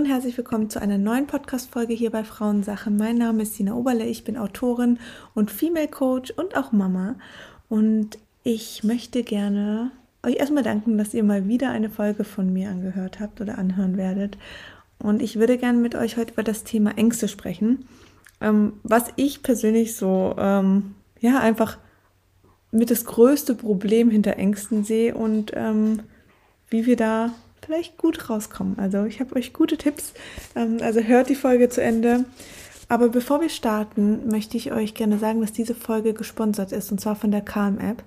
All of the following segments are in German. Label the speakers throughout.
Speaker 1: Und herzlich willkommen zu einer neuen Podcast-Folge hier bei Frauensache. Mein Name ist Sina Oberle, ich bin Autorin und Female Coach und auch Mama. Und ich möchte gerne euch erstmal danken, dass ihr mal wieder eine Folge von mir angehört habt oder anhören werdet. Und ich würde gerne mit euch heute über das Thema Ängste sprechen, ähm, was ich persönlich so, ähm, ja, einfach mit das größte Problem hinter Ängsten sehe und ähm, wie wir da vielleicht gut rauskommen. Also ich habe euch gute Tipps. Ähm, also hört die Folge zu Ende. Aber bevor wir starten, möchte ich euch gerne sagen, dass diese Folge gesponsert ist und zwar von der Calm App.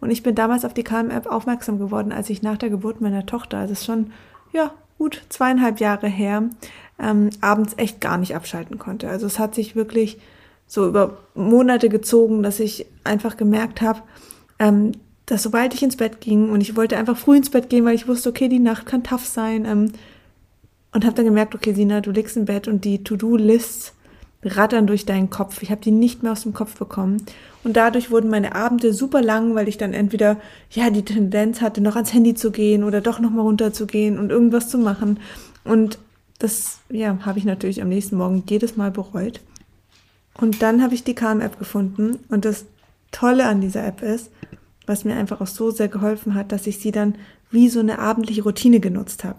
Speaker 1: Und ich bin damals auf die Calm App aufmerksam geworden, als ich nach der Geburt meiner Tochter, also schon ja gut zweieinhalb Jahre her, ähm, abends echt gar nicht abschalten konnte. Also es hat sich wirklich so über Monate gezogen, dass ich einfach gemerkt habe, ähm, dass sobald ich ins Bett ging und ich wollte einfach früh ins Bett gehen, weil ich wusste, okay, die Nacht kann tough sein ähm, und habe dann gemerkt, okay, Sina, du liegst im Bett und die To-Do-Lists rattern durch deinen Kopf. Ich habe die nicht mehr aus dem Kopf bekommen und dadurch wurden meine Abende super lang, weil ich dann entweder ja die Tendenz hatte, noch ans Handy zu gehen oder doch noch mal runterzugehen und irgendwas zu machen und das ja habe ich natürlich am nächsten Morgen jedes Mal bereut. Und dann habe ich die Calm-App gefunden und das Tolle an dieser App ist, was mir einfach auch so sehr geholfen hat, dass ich sie dann wie so eine abendliche Routine genutzt habe.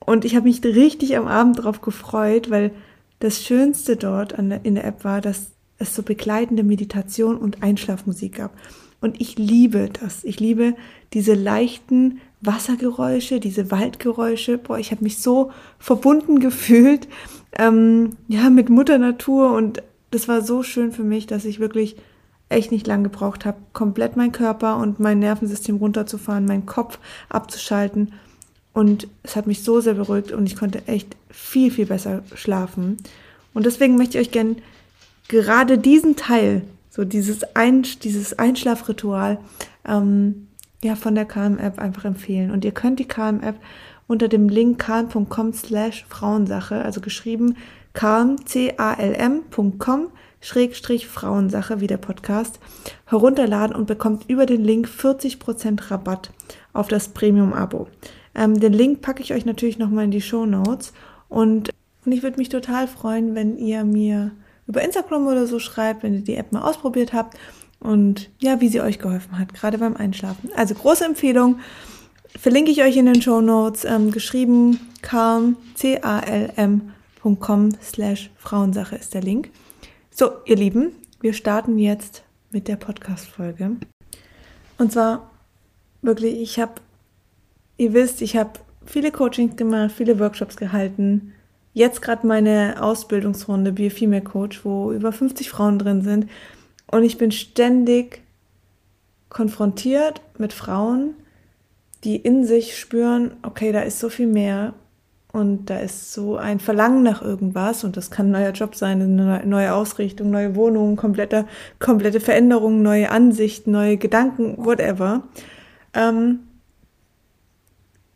Speaker 1: Und ich habe mich richtig am Abend darauf gefreut, weil das Schönste dort in der App war, dass es so begleitende Meditation und Einschlafmusik gab. Und ich liebe das. Ich liebe diese leichten Wassergeräusche, diese Waldgeräusche. Boah, ich habe mich so verbunden gefühlt, ähm, ja, mit Mutter Natur. Und das war so schön für mich, dass ich wirklich echt nicht lang gebraucht habe, komplett mein Körper und mein Nervensystem runterzufahren, meinen Kopf abzuschalten. Und es hat mich so sehr beruhigt und ich konnte echt viel, viel besser schlafen. Und deswegen möchte ich euch gerne gerade diesen Teil, so dieses, Ein dieses Einschlafritual, ähm, ja, von der Calm-App einfach empfehlen. Und ihr könnt die Calm-App unter dem Link calm.com slash Frauensache, also geschrieben calm, c-a-l-m.com Schrägstrich Frauensache, wie der Podcast, herunterladen und bekommt über den Link 40% Rabatt auf das Premium-Abo. Ähm, den Link packe ich euch natürlich nochmal in die Show Notes und, und ich würde mich total freuen, wenn ihr mir über Instagram oder so schreibt, wenn ihr die App mal ausprobiert habt und ja, wie sie euch geholfen hat, gerade beim Einschlafen. Also große Empfehlung, verlinke ich euch in den Show Notes, ähm, geschrieben calm, c-a-l-m.com slash Frauensache ist der Link. So, ihr Lieben, wir starten jetzt mit der Podcast-Folge. Und zwar wirklich, ich habe, ihr wisst, ich habe viele Coachings gemacht, viele Workshops gehalten. Jetzt gerade meine Ausbildungsrunde Be a Female Coach, wo über 50 Frauen drin sind. Und ich bin ständig konfrontiert mit Frauen, die in sich spüren, okay, da ist so viel mehr und da ist so ein Verlangen nach irgendwas und das kann ein neuer Job sein, eine neue Ausrichtung, neue Wohnung, komplette, komplette Veränderung, neue Ansichten, neue Gedanken, whatever. Ähm,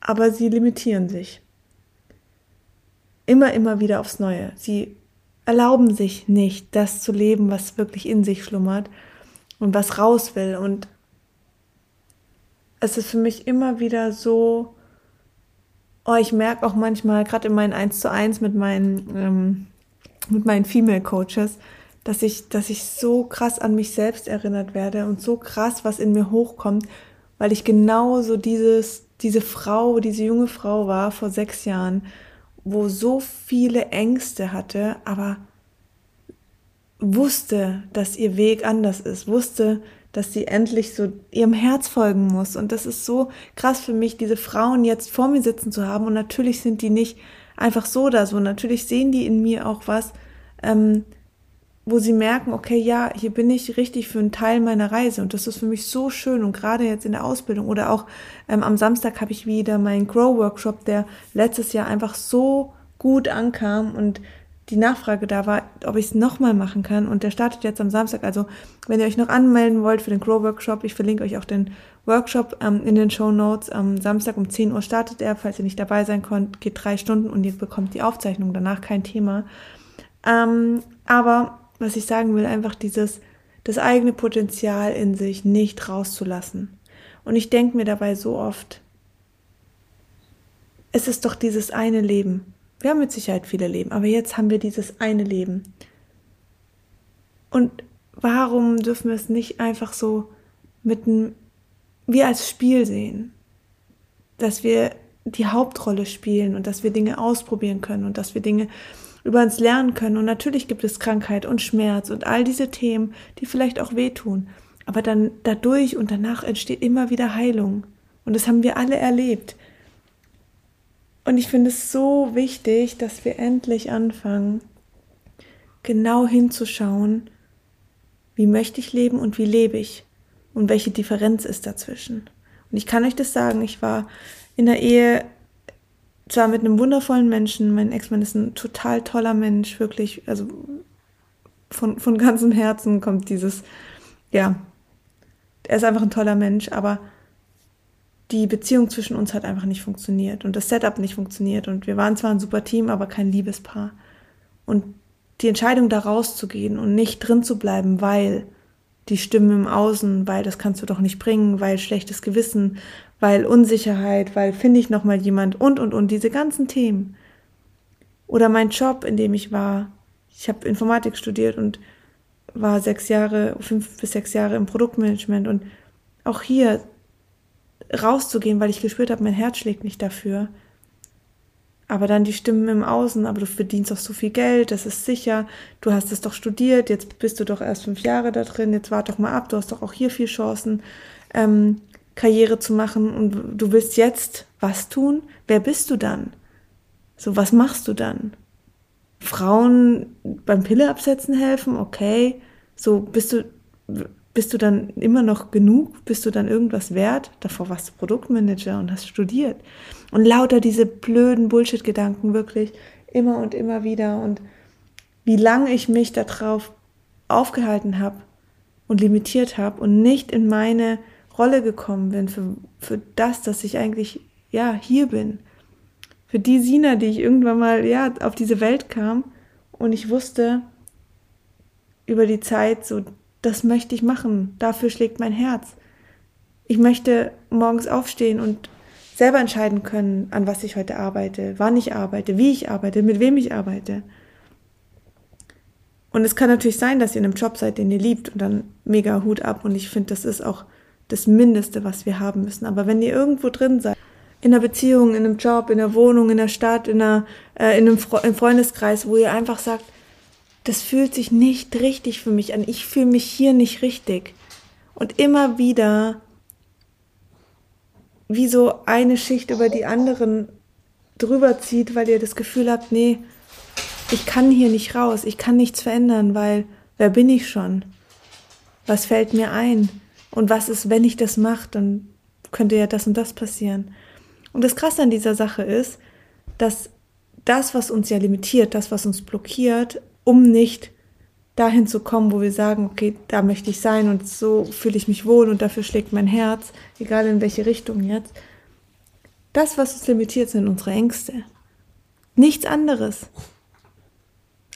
Speaker 1: aber sie limitieren sich. Immer, immer wieder aufs Neue. Sie erlauben sich nicht, das zu leben, was wirklich in sich schlummert und was raus will. Und es ist für mich immer wieder so, Oh, ich merke auch manchmal, gerade in meinen 1 zu 1 mit meinen, ähm, mit meinen Female Coaches, dass ich, dass ich so krass an mich selbst erinnert werde und so krass, was in mir hochkommt, weil ich genau so dieses, diese Frau, diese junge Frau war vor sechs Jahren, wo so viele Ängste hatte, aber wusste, dass ihr Weg anders ist, wusste, dass sie endlich so ihrem Herz folgen muss. Und das ist so krass für mich, diese Frauen jetzt vor mir sitzen zu haben. Und natürlich sind die nicht einfach so da so. Natürlich sehen die in mir auch was, ähm, wo sie merken, okay, ja, hier bin ich richtig für einen Teil meiner Reise. Und das ist für mich so schön. Und gerade jetzt in der Ausbildung oder auch ähm, am Samstag habe ich wieder meinen Grow-Workshop, der letztes Jahr einfach so gut ankam und die Nachfrage da war, ob ich es nochmal machen kann. Und der startet jetzt am Samstag. Also, wenn ihr euch noch anmelden wollt für den Grow Workshop, ich verlinke euch auch den Workshop ähm, in den Show Notes. Am Samstag um 10 Uhr startet er. Falls ihr nicht dabei sein könnt, geht drei Stunden und ihr bekommt die Aufzeichnung. Danach kein Thema. Ähm, aber was ich sagen will, einfach dieses, das eigene Potenzial in sich nicht rauszulassen. Und ich denke mir dabei so oft, es ist doch dieses eine Leben. Wir haben mit Sicherheit viele Leben, aber jetzt haben wir dieses eine Leben. Und warum dürfen wir es nicht einfach so mit einem, wie als Spiel sehen? Dass wir die Hauptrolle spielen und dass wir Dinge ausprobieren können und dass wir Dinge über uns lernen können. Und natürlich gibt es Krankheit und Schmerz und all diese Themen, die vielleicht auch wehtun. Aber dann dadurch und danach entsteht immer wieder Heilung. Und das haben wir alle erlebt. Und ich finde es so wichtig, dass wir endlich anfangen, genau hinzuschauen, wie möchte ich leben und wie lebe ich und welche Differenz ist dazwischen. Und ich kann euch das sagen, ich war in der Ehe zwar mit einem wundervollen Menschen, mein Ex-Mann ist ein total toller Mensch, wirklich, also von, von ganzem Herzen kommt dieses, ja, er ist einfach ein toller Mensch, aber die Beziehung zwischen uns hat einfach nicht funktioniert und das Setup nicht funktioniert und wir waren zwar ein super Team, aber kein Liebespaar. Und die Entscheidung da rauszugehen und nicht drin zu bleiben, weil die Stimmen im Außen, weil das kannst du doch nicht bringen, weil schlechtes Gewissen, weil Unsicherheit, weil finde ich noch mal jemand und und und diese ganzen Themen. Oder mein Job, in dem ich war. Ich habe Informatik studiert und war sechs Jahre, fünf bis sechs Jahre im Produktmanagement und auch hier rauszugehen, weil ich gespürt habe, mein Herz schlägt nicht dafür. Aber dann die Stimmen im Außen, aber du verdienst doch so viel Geld, das ist sicher, du hast es doch studiert, jetzt bist du doch erst fünf Jahre da drin, jetzt warte doch mal ab, du hast doch auch hier viel Chancen, ähm, Karriere zu machen und du willst jetzt was tun, wer bist du dann? So, was machst du dann? Frauen beim Pille absetzen helfen, okay. So, bist du, bist du dann immer noch genug? Bist du dann irgendwas wert? Davor warst du Produktmanager und hast studiert. Und lauter diese blöden Bullshit-Gedanken wirklich immer und immer wieder. Und wie lange ich mich darauf aufgehalten habe und limitiert habe und nicht in meine Rolle gekommen bin für, für das, dass ich eigentlich, ja, hier bin. Für die Sina, die ich irgendwann mal, ja, auf diese Welt kam und ich wusste über die Zeit so, das möchte ich machen, dafür schlägt mein Herz. Ich möchte morgens aufstehen und selber entscheiden können, an was ich heute arbeite, wann ich arbeite, wie ich arbeite, mit wem ich arbeite. Und es kann natürlich sein, dass ihr in einem Job seid, den ihr liebt und dann mega Hut ab. Und ich finde, das ist auch das Mindeste, was wir haben müssen. Aber wenn ihr irgendwo drin seid, in einer Beziehung, in einem Job, in einer Wohnung, in der Stadt, in, einer, äh, in einem Fre im Freundeskreis, wo ihr einfach sagt, das fühlt sich nicht richtig für mich an, ich fühle mich hier nicht richtig. Und immer wieder wie so eine Schicht über die anderen drüber zieht, weil ihr das Gefühl habt, nee, ich kann hier nicht raus, ich kann nichts verändern, weil wer bin ich schon? Was fällt mir ein? Und was ist, wenn ich das mache, dann könnte ja das und das passieren. Und das Krasse an dieser Sache ist, dass das, was uns ja limitiert, das, was uns blockiert, um nicht dahin zu kommen, wo wir sagen, okay, da möchte ich sein und so fühle ich mich wohl und dafür schlägt mein Herz, egal in welche Richtung jetzt. Das, was uns limitiert, sind unsere Ängste. Nichts anderes.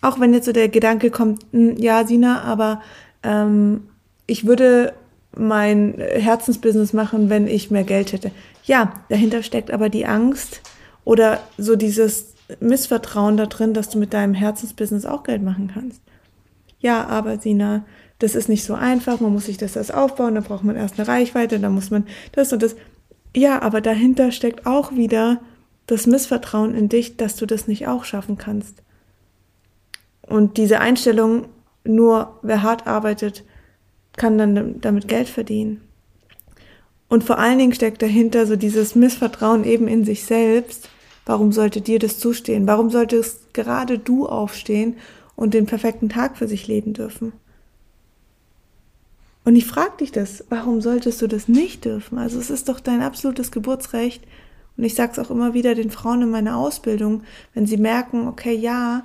Speaker 1: Auch wenn jetzt so der Gedanke kommt, hm, ja, Sina, aber ähm, ich würde mein Herzensbusiness machen, wenn ich mehr Geld hätte. Ja, dahinter steckt aber die Angst oder so dieses Missvertrauen da drin, dass du mit deinem Herzensbusiness auch Geld machen kannst. Ja, aber Sina, das ist nicht so einfach, man muss sich das erst aufbauen, da braucht man erst eine Reichweite, da muss man das und das. Ja, aber dahinter steckt auch wieder das Missvertrauen in dich, dass du das nicht auch schaffen kannst. Und diese Einstellung, nur wer hart arbeitet, kann dann damit Geld verdienen. Und vor allen Dingen steckt dahinter so dieses Missvertrauen eben in sich selbst. Warum sollte dir das zustehen? Warum solltest gerade du aufstehen und den perfekten Tag für sich leben dürfen? Und ich frage dich das, warum solltest du das nicht dürfen? Also es ist doch dein absolutes Geburtsrecht. Und ich sage es auch immer wieder den Frauen in meiner Ausbildung, wenn sie merken, okay, ja,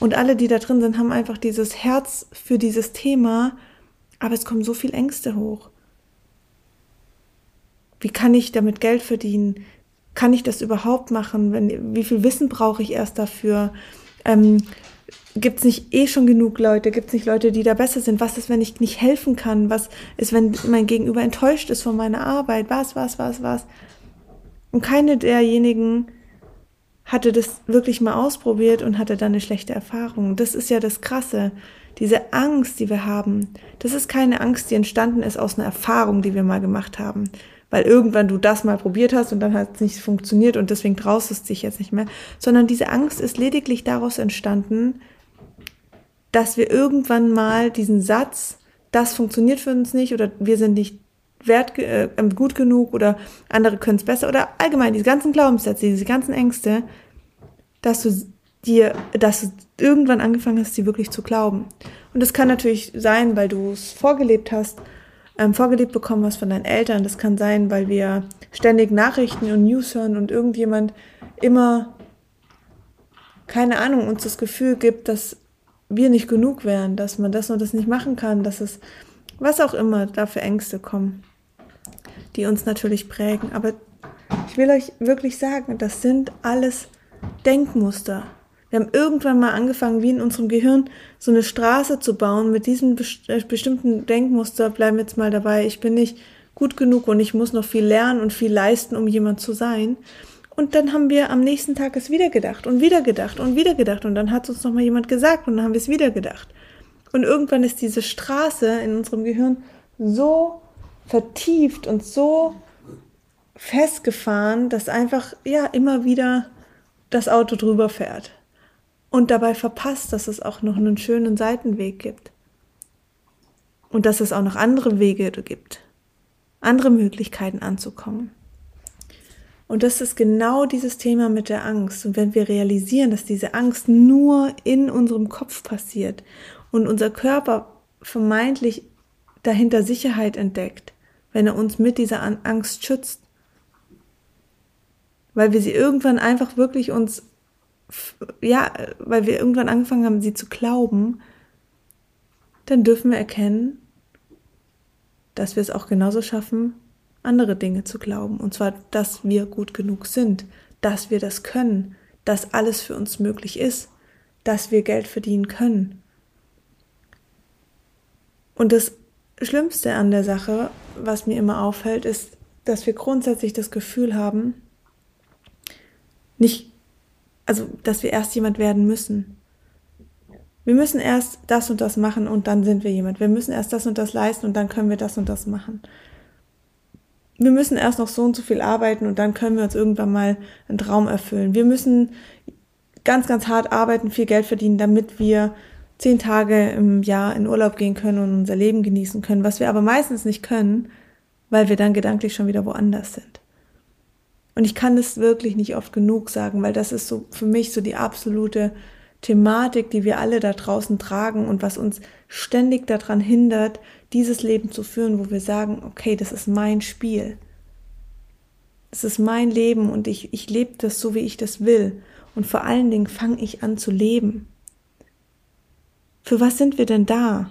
Speaker 1: und alle, die da drin sind, haben einfach dieses Herz für dieses Thema aber es kommen so viel Ängste hoch. Wie kann ich damit Geld verdienen? Kann ich das überhaupt machen? Wenn, wie viel Wissen brauche ich erst dafür? Ähm, Gibt es nicht eh schon genug Leute? Gibt es nicht Leute, die da besser sind? Was ist, wenn ich nicht helfen kann? Was ist, wenn mein Gegenüber enttäuscht ist von meiner Arbeit? Was, was, was, was? Und keine derjenigen hatte das wirklich mal ausprobiert und hatte dann eine schlechte Erfahrung. Das ist ja das Krasse. Diese Angst, die wir haben, das ist keine Angst, die entstanden ist aus einer Erfahrung, die wir mal gemacht haben. Weil irgendwann du das mal probiert hast und dann hat es nicht funktioniert und deswegen traust es dich jetzt nicht mehr. Sondern diese Angst ist lediglich daraus entstanden, dass wir irgendwann mal diesen Satz, das funktioniert für uns nicht oder wir sind nicht wert, äh, gut genug oder andere können es besser oder allgemein diese ganzen Glaubenssätze, diese ganzen Ängste, dass du dir, dass du irgendwann angefangen hast, sie wirklich zu glauben. Und das kann natürlich sein, weil du es vorgelebt hast, ähm, vorgelebt bekommen hast von deinen Eltern. Das kann sein, weil wir ständig Nachrichten und News hören und irgendjemand immer, keine Ahnung, uns das Gefühl gibt, dass wir nicht genug wären, dass man das und das nicht machen kann, dass es, was auch immer da für Ängste kommen die uns natürlich prägen. Aber ich will euch wirklich sagen, das sind alles Denkmuster. Wir haben irgendwann mal angefangen, wie in unserem Gehirn, so eine Straße zu bauen mit diesem äh, bestimmten Denkmuster. Bleiben jetzt mal dabei. Ich bin nicht gut genug und ich muss noch viel lernen und viel leisten, um jemand zu sein. Und dann haben wir am nächsten Tag es wieder gedacht und wieder gedacht und wieder gedacht. Und dann hat uns noch mal jemand gesagt und dann haben wir es wieder gedacht. Und irgendwann ist diese Straße in unserem Gehirn so vertieft und so festgefahren, dass einfach ja immer wieder das Auto drüber fährt und dabei verpasst, dass es auch noch einen schönen Seitenweg gibt und dass es auch noch andere Wege gibt, andere Möglichkeiten anzukommen. Und das ist genau dieses Thema mit der Angst. Und wenn wir realisieren, dass diese Angst nur in unserem Kopf passiert und unser Körper vermeintlich dahinter Sicherheit entdeckt, wenn er uns mit dieser Angst schützt. Weil wir sie irgendwann einfach wirklich uns, ja, weil wir irgendwann angefangen haben, sie zu glauben, dann dürfen wir erkennen, dass wir es auch genauso schaffen, andere Dinge zu glauben. Und zwar, dass wir gut genug sind, dass wir das können, dass alles für uns möglich ist, dass wir Geld verdienen können. Und das Schlimmste an der Sache, was mir immer auffällt, ist, dass wir grundsätzlich das Gefühl haben, nicht, also, dass wir erst jemand werden müssen. Wir müssen erst das und das machen und dann sind wir jemand. Wir müssen erst das und das leisten und dann können wir das und das machen. Wir müssen erst noch so und so viel arbeiten und dann können wir uns irgendwann mal einen Traum erfüllen. Wir müssen ganz, ganz hart arbeiten, viel Geld verdienen, damit wir zehn Tage im Jahr in Urlaub gehen können und unser Leben genießen können, was wir aber meistens nicht können, weil wir dann gedanklich schon wieder woanders sind. Und ich kann es wirklich nicht oft genug sagen, weil das ist so für mich so die absolute Thematik, die wir alle da draußen tragen und was uns ständig daran hindert, dieses Leben zu führen, wo wir sagen, okay, das ist mein Spiel. Es ist mein Leben und ich, ich lebe das so, wie ich das will. Und vor allen Dingen fange ich an zu leben. Für was sind wir denn da?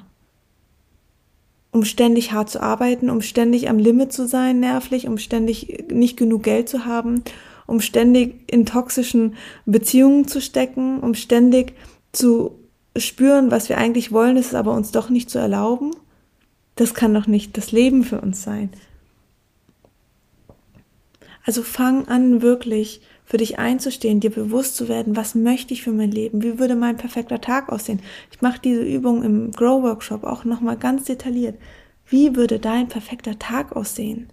Speaker 1: Um ständig hart zu arbeiten, um ständig am Limit zu sein, nervlich, um ständig nicht genug Geld zu haben, um ständig in toxischen Beziehungen zu stecken, um ständig zu spüren, was wir eigentlich wollen, ist es aber uns doch nicht zu erlauben? Das kann doch nicht das Leben für uns sein. Also fang an, wirklich für dich einzustehen, dir bewusst zu werden, was möchte ich für mein Leben, wie würde mein perfekter Tag aussehen. Ich mache diese Übung im Grow Workshop auch nochmal ganz detailliert. Wie würde dein perfekter Tag aussehen?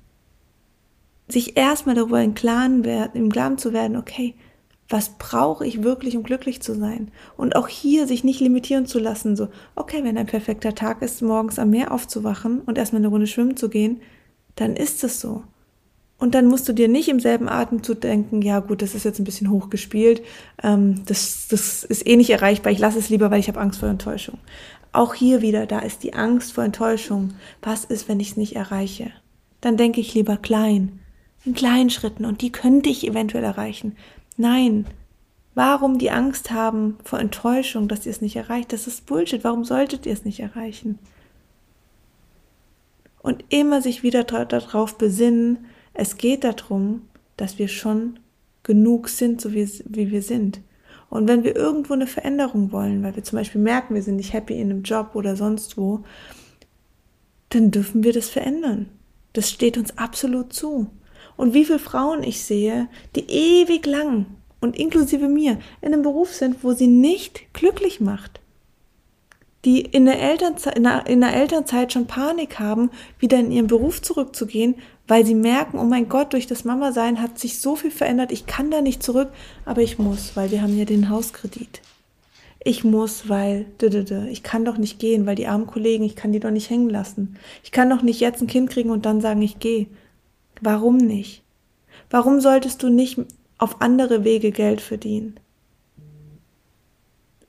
Speaker 1: Sich erstmal darüber im Klaren, werden, im Klaren zu werden, okay, was brauche ich wirklich, um glücklich zu sein? Und auch hier sich nicht limitieren zu lassen, so, okay, wenn ein perfekter Tag ist, morgens am Meer aufzuwachen und erstmal eine Runde schwimmen zu gehen, dann ist es so. Und dann musst du dir nicht im selben Atemzug denken, ja gut, das ist jetzt ein bisschen hochgespielt, ähm, das, das ist eh nicht erreichbar, ich lasse es lieber, weil ich habe Angst vor Enttäuschung. Auch hier wieder, da ist die Angst vor Enttäuschung. Was ist, wenn ich es nicht erreiche? Dann denke ich lieber klein, in kleinen Schritten und die könnte ich eventuell erreichen. Nein, warum die Angst haben vor Enttäuschung, dass ihr es nicht erreicht? Das ist Bullshit. Warum solltet ihr es nicht erreichen? Und immer sich wieder darauf besinnen, es geht darum, dass wir schon genug sind, so wie, wie wir sind. Und wenn wir irgendwo eine Veränderung wollen, weil wir zum Beispiel merken, wir sind nicht happy in einem Job oder sonst wo, dann dürfen wir das verändern. Das steht uns absolut zu. Und wie viele Frauen ich sehe, die ewig lang und inklusive mir in einem Beruf sind, wo sie nicht glücklich macht. Die in der, Elternzeit, in, der, in der Elternzeit schon Panik haben, wieder in ihren Beruf zurückzugehen, weil sie merken, oh mein Gott, durch das Mama-Sein hat sich so viel verändert, ich kann da nicht zurück, aber ich muss, weil wir haben ja den Hauskredit. Ich muss, weil, ich kann doch nicht gehen, weil die armen Kollegen, ich kann die doch nicht hängen lassen. Ich kann doch nicht jetzt ein Kind kriegen und dann sagen, ich gehe. Warum nicht? Warum solltest du nicht auf andere Wege Geld verdienen?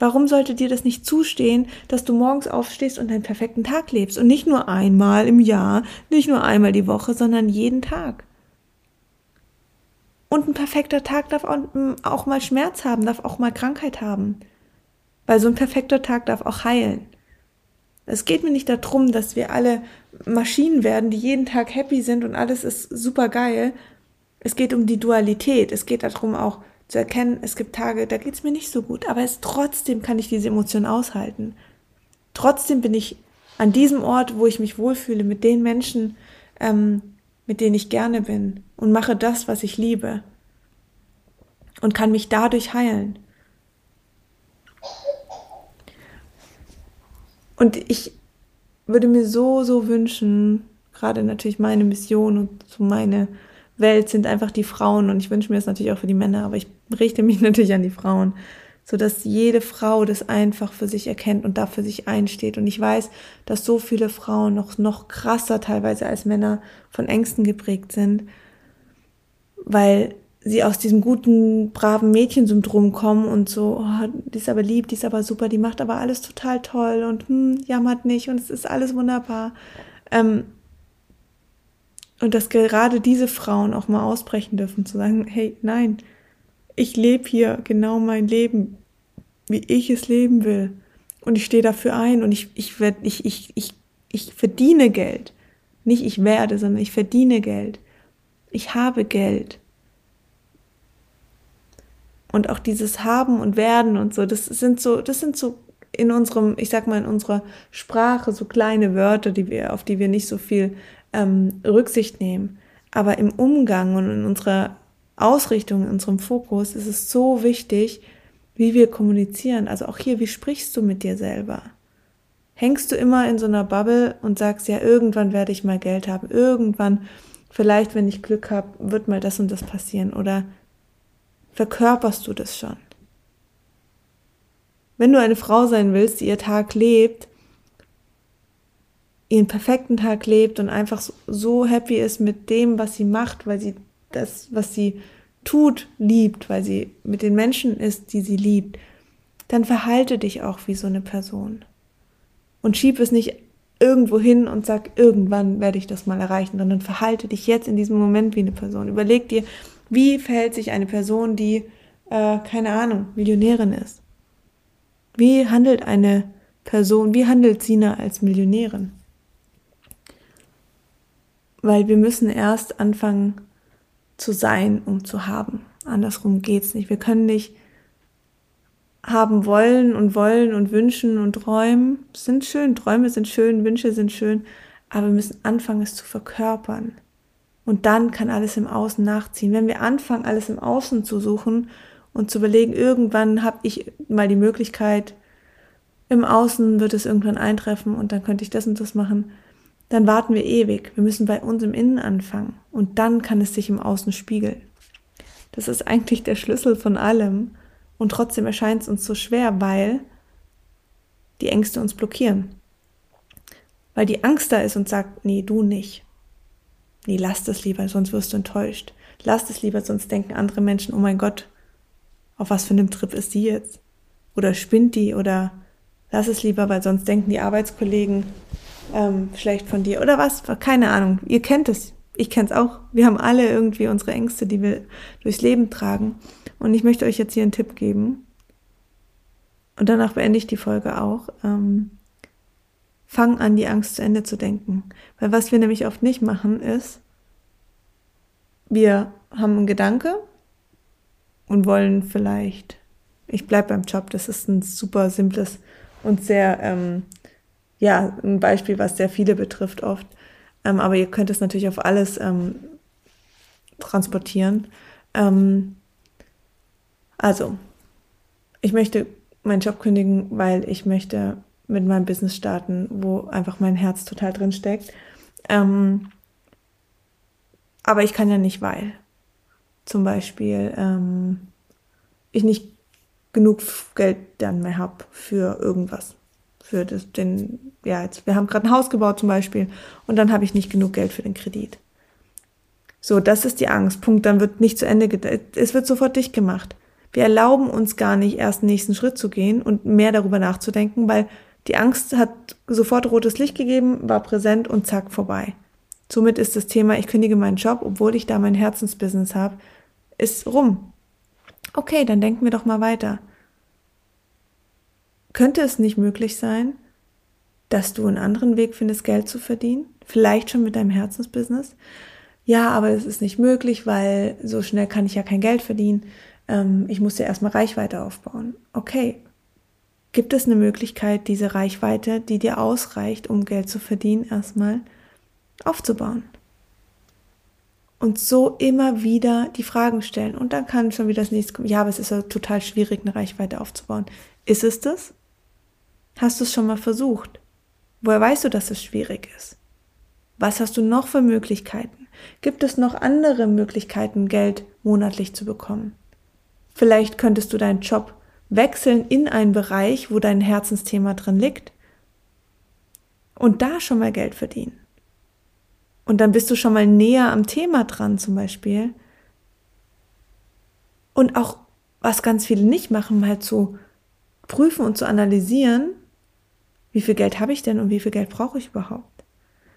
Speaker 1: Warum sollte dir das nicht zustehen, dass du morgens aufstehst und einen perfekten Tag lebst? Und nicht nur einmal im Jahr, nicht nur einmal die Woche, sondern jeden Tag. Und ein perfekter Tag darf auch mal Schmerz haben, darf auch mal Krankheit haben. Weil so ein perfekter Tag darf auch heilen. Es geht mir nicht darum, dass wir alle Maschinen werden, die jeden Tag happy sind und alles ist super geil. Es geht um die Dualität. Es geht darum auch, zu erkennen, es gibt Tage, da geht es mir nicht so gut, aber es trotzdem kann ich diese Emotion aushalten. Trotzdem bin ich an diesem Ort, wo ich mich wohlfühle, mit den Menschen, ähm, mit denen ich gerne bin und mache das, was ich liebe und kann mich dadurch heilen. Und ich würde mir so, so wünschen, gerade natürlich meine Mission und so meine Welt sind einfach die Frauen und ich wünsche mir das natürlich auch für die Männer, aber ich richte mich natürlich an die Frauen, so dass jede Frau das einfach für sich erkennt und dafür sich einsteht. Und ich weiß, dass so viele Frauen noch, noch krasser teilweise als Männer von Ängsten geprägt sind, weil sie aus diesem guten, braven Mädchensyndrom kommen und so, oh, die ist aber lieb, die ist aber super, die macht aber alles total toll und hm, jammert nicht und es ist alles wunderbar. Ähm, und dass gerade diese Frauen auch mal ausbrechen dürfen, zu sagen, hey, nein, ich lebe hier genau mein Leben, wie ich es leben will. Und ich stehe dafür ein und ich, ich, werd, ich, ich, ich, ich verdiene Geld. Nicht ich werde, sondern ich verdiene Geld. Ich habe Geld. Und auch dieses Haben und Werden und so, das sind so, das sind so in unserem, ich sag mal, in unserer Sprache so kleine Wörter, die wir, auf die wir nicht so viel ähm, Rücksicht nehmen. Aber im Umgang und in unserer Ausrichtung, in unserem Fokus ist es so wichtig, wie wir kommunizieren. Also auch hier, wie sprichst du mit dir selber? Hängst du immer in so einer Bubble und sagst, ja, irgendwann werde ich mal Geld haben, irgendwann, vielleicht, wenn ich Glück habe, wird mal das und das passieren? Oder verkörperst du das schon? Wenn du eine Frau sein willst, die ihr Tag lebt, ihren perfekten Tag lebt und einfach so happy ist mit dem, was sie macht, weil sie das, was sie tut, liebt, weil sie mit den Menschen ist, die sie liebt, dann verhalte dich auch wie so eine Person. Und schieb es nicht irgendwo hin und sag, irgendwann werde ich das mal erreichen, sondern verhalte dich jetzt in diesem Moment wie eine Person. Überleg dir, wie verhält sich eine Person, die, äh, keine Ahnung, Millionärin ist? Wie handelt eine Person, wie handelt Sina als Millionärin? Weil wir müssen erst anfangen zu sein, um zu haben. Andersrum geht's nicht. Wir können nicht haben wollen und wollen und wünschen und träumen. Sind schön, Träume sind schön, Wünsche sind schön, aber wir müssen anfangen, es zu verkörpern. Und dann kann alles im Außen nachziehen. Wenn wir anfangen, alles im Außen zu suchen und zu überlegen, irgendwann habe ich mal die Möglichkeit, im Außen wird es irgendwann eintreffen und dann könnte ich das und das machen, dann warten wir ewig. Wir müssen bei uns im Innen anfangen und dann kann es sich im Außen spiegeln. Das ist eigentlich der Schlüssel von allem und trotzdem erscheint es uns so schwer, weil die Ängste uns blockieren. Weil die Angst da ist und sagt, nee, du nicht. Nee, lass das lieber, sonst wirst du enttäuscht. Lass das lieber, sonst denken andere Menschen, oh mein Gott, auf was für einem Trip ist die jetzt? Oder spinnt die? Oder lass es lieber, weil sonst denken die Arbeitskollegen, ähm, schlecht von dir oder was, keine Ahnung. Ihr kennt es, ich kenne es auch. Wir haben alle irgendwie unsere Ängste, die wir durchs Leben tragen. Und ich möchte euch jetzt hier einen Tipp geben. Und danach beende ich die Folge auch. Ähm, fang an, die Angst zu Ende zu denken. Weil was wir nämlich oft nicht machen, ist, wir haben einen Gedanke und wollen vielleicht, ich bleibe beim Job, das ist ein super simples und sehr ähm, ja, ein Beispiel, was sehr viele betrifft oft. Ähm, aber ihr könnt es natürlich auf alles ähm, transportieren. Ähm, Also, ich möchte meinen Job kündigen, weil ich möchte mit meinem Business starten, wo einfach mein Herz total drin steckt. Ähm, aber ich kann ja nicht, weil zum Beispiel ähm, ich nicht genug Geld dann mehr habe für irgendwas. Für das, den, ja, jetzt, wir haben gerade ein Haus gebaut zum Beispiel und dann habe ich nicht genug Geld für den Kredit. So, das ist die Angst. Punkt. Dann wird nicht zu Ende, es wird sofort dicht gemacht. Wir erlauben uns gar nicht, erst den nächsten Schritt zu gehen und mehr darüber nachzudenken, weil die Angst hat sofort rotes Licht gegeben, war präsent und zack, vorbei. Somit ist das Thema, ich kündige meinen Job, obwohl ich da mein Herzensbusiness habe, ist rum. Okay, dann denken wir doch mal weiter. Könnte es nicht möglich sein, dass du einen anderen Weg findest, Geld zu verdienen? Vielleicht schon mit deinem Herzensbusiness? Ja, aber es ist nicht möglich, weil so schnell kann ich ja kein Geld verdienen. Ähm, ich muss ja erstmal Reichweite aufbauen. Okay. Gibt es eine Möglichkeit, diese Reichweite, die dir ausreicht, um Geld zu verdienen, erstmal aufzubauen? Und so immer wieder die Fragen stellen. Und dann kann schon wieder das nächste kommen. Ja, aber es ist ja total schwierig, eine Reichweite aufzubauen. Ist es das? Hast du es schon mal versucht? Woher weißt du, dass es schwierig ist? Was hast du noch für Möglichkeiten? Gibt es noch andere Möglichkeiten, Geld monatlich zu bekommen? Vielleicht könntest du deinen Job wechseln in einen Bereich, wo dein Herzensthema drin liegt und da schon mal Geld verdienen. Und dann bist du schon mal näher am Thema dran zum Beispiel. Und auch, was ganz viele nicht machen, mal zu prüfen und zu analysieren, wie viel Geld habe ich denn und wie viel Geld brauche ich überhaupt?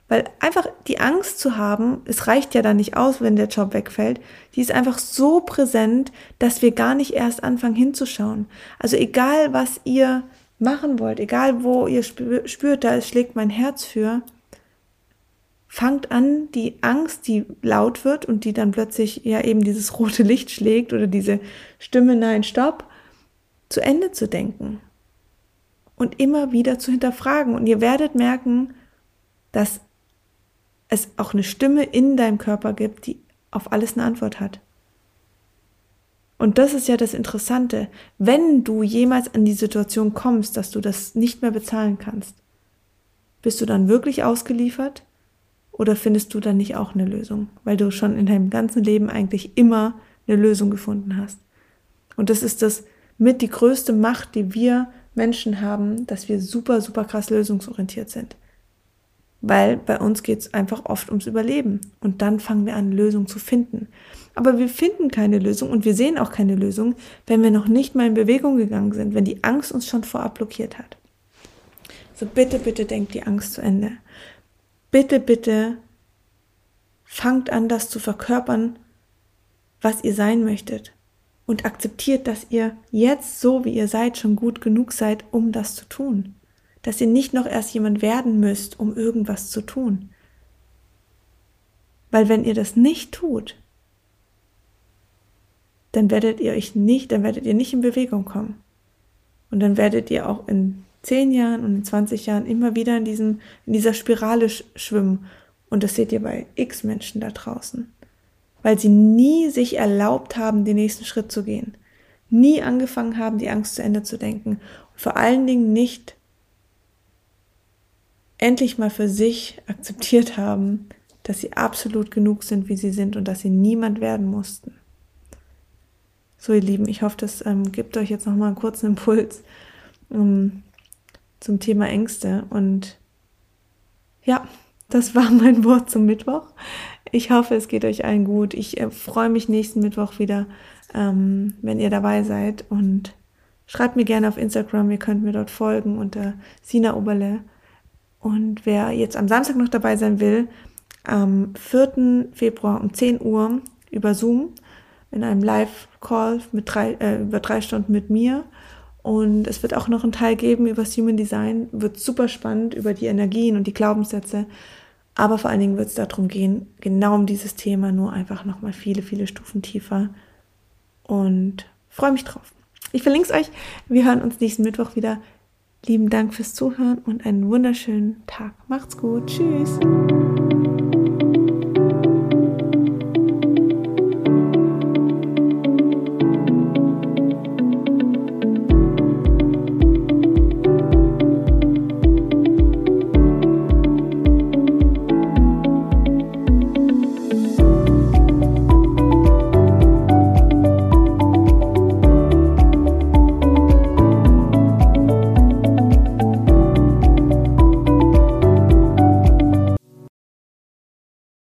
Speaker 1: Weil einfach die Angst zu haben, es reicht ja dann nicht aus, wenn der Job wegfällt, die ist einfach so präsent, dass wir gar nicht erst anfangen hinzuschauen. Also egal, was ihr machen wollt, egal wo ihr spürt, da schlägt mein Herz für, fangt an, die Angst, die laut wird und die dann plötzlich ja eben dieses rote Licht schlägt oder diese Stimme, nein, stopp, zu Ende zu denken und immer wieder zu hinterfragen. Und ihr werdet merken, dass es auch eine Stimme in deinem Körper gibt, die auf alles eine Antwort hat. Und das ist ja das Interessante. Wenn du jemals an die Situation kommst, dass du das nicht mehr bezahlen kannst, bist du dann wirklich ausgeliefert? Oder findest du dann nicht auch eine Lösung? Weil du schon in deinem ganzen Leben eigentlich immer eine Lösung gefunden hast. Und das ist das mit die größte Macht, die wir Menschen haben, dass wir super, super krass lösungsorientiert sind weil bei uns geht es einfach oft ums Überleben. Und dann fangen wir an, Lösungen zu finden. Aber wir finden keine Lösung und wir sehen auch keine Lösung, wenn wir noch nicht mal in Bewegung gegangen sind, wenn die Angst uns schon vorab blockiert hat. So bitte, bitte denkt die Angst zu Ende. Bitte, bitte fangt an, das zu verkörpern, was ihr sein möchtet. Und akzeptiert, dass ihr jetzt so, wie ihr seid, schon gut genug seid, um das zu tun dass ihr nicht noch erst jemand werden müsst, um irgendwas zu tun. Weil wenn ihr das nicht tut, dann werdet ihr euch nicht, dann werdet ihr nicht in Bewegung kommen. Und dann werdet ihr auch in zehn Jahren und in 20 Jahren immer wieder in diesem, in dieser Spirale schwimmen. Und das seht ihr bei x Menschen da draußen. Weil sie nie sich erlaubt haben, den nächsten Schritt zu gehen. Nie angefangen haben, die Angst zu Ende zu denken. Und vor allen Dingen nicht endlich mal für sich akzeptiert haben, dass sie absolut genug sind, wie sie sind und dass sie niemand werden mussten. So, ihr Lieben, ich hoffe, das ähm, gibt euch jetzt nochmal einen kurzen Impuls um, zum Thema Ängste. Und ja, das war mein Wort zum Mittwoch. Ich hoffe, es geht euch allen gut. Ich äh, freue mich nächsten Mittwoch wieder, ähm, wenn ihr dabei seid. Und schreibt mir gerne auf Instagram, ihr könnt mir dort folgen unter Sina Oberle. Und wer jetzt am Samstag noch dabei sein will, am 4. Februar um 10 Uhr über Zoom in einem Live-Call äh, über drei Stunden mit mir. Und es wird auch noch einen Teil geben über das Human Design. Wird super spannend über die Energien und die Glaubenssätze. Aber vor allen Dingen wird es darum gehen, genau um dieses Thema, nur einfach nochmal viele, viele Stufen tiefer. Und freue mich drauf. Ich verlinke es euch. Wir hören uns nächsten Mittwoch wieder. Lieben Dank fürs Zuhören und einen wunderschönen Tag. Macht's gut. Tschüss.